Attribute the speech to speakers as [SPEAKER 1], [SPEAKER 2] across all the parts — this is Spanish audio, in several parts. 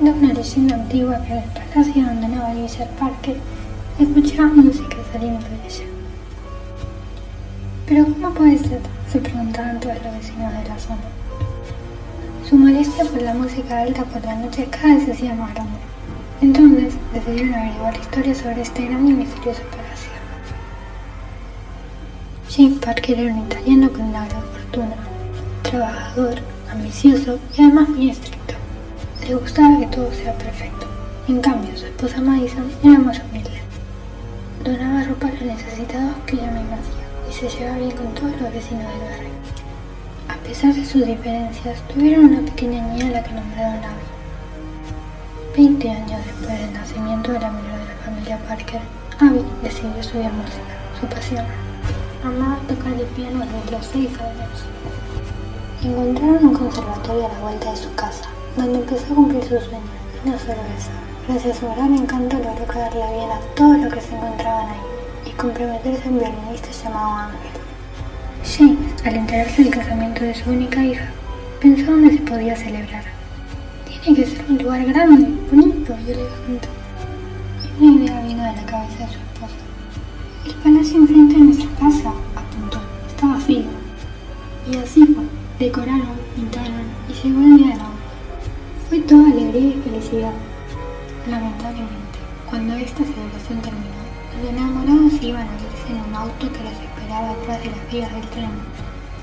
[SPEAKER 1] de una leyenda antigua que en el palacio abandonado de Villa Parque escuchaba música saliendo de ella. Pero ¿cómo puede ser? se preguntaban todos los vecinos de la zona. Su molestia por la música alta por la noche cada vez se hacía más grande. Entonces decidieron averiguar la historia sobre este gran y misterioso palacio. James Parker era un italiano con una gran fortuna, trabajador, ambicioso y además muy estricto. Le gustaba que todo sea perfecto. En cambio, su esposa Madison era más humilde. Donaba ropa a los necesitados que ella misma hacía y se llevaba bien con todos los vecinos del barrio. A pesar de sus diferencias, tuvieron una pequeña niña a la que nombraron Abby. Veinte años después del nacimiento de la menor de la familia Parker, Abby decidió estudiar música, su pasión. Amaba tocar el piano desde los seis años. Encontraron un conservatorio a la vuelta de su casa, donde empezó a cumplir sus sueños, y no solo eso. Gracias a su gran encanto logró quedarle bien a todos los que se encontraban ahí y comprometerse a un violinista llamado Ángel. James, al enterarse del casamiento de su única hija, pensó dónde se podía celebrar. Tiene que ser un lugar grande, bonito y elegante. Y una idea vino de la cabeza de su esposa. El palacio enfrente de nuestra casa, apuntó, está vacío. Y así fue. Decoraron, pintaron y llegó el día de la. Fue toda alegría y felicidad. Lamentablemente, cuando esta celebración terminó, los enamorados iban a irse en un auto que los esperaba detrás de las vías del tren.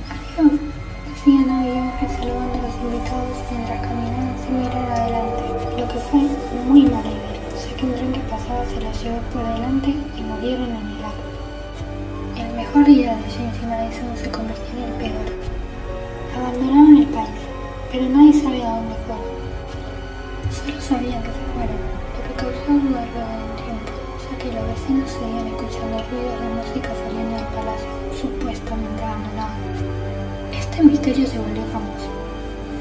[SPEAKER 1] Adiós, decían a Ángel saludando a los invitados mientras caminaban sin mirar adelante, lo que fue muy mala idea, ya que un tren que pasaba se los llevó por delante y murieron en el acto. El mejor día de James y Madison se convirtió en el peor. Abandonaron el país, pero nadie sabe a dónde fueron. Solo sabían que se que causó duda luego de un tiempo, ya que los vecinos seguían escuchando ruidos de música saliendo del palacio, supuestamente abandonado. Este misterio se volvió famoso.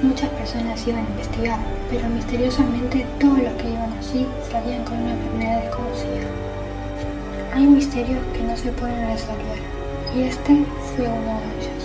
[SPEAKER 1] Muchas personas iban a investigar, pero misteriosamente todos los que iban allí salían con una enfermedad desconocida. Hay misterios que no se pueden resolver, y este fue uno de ellos.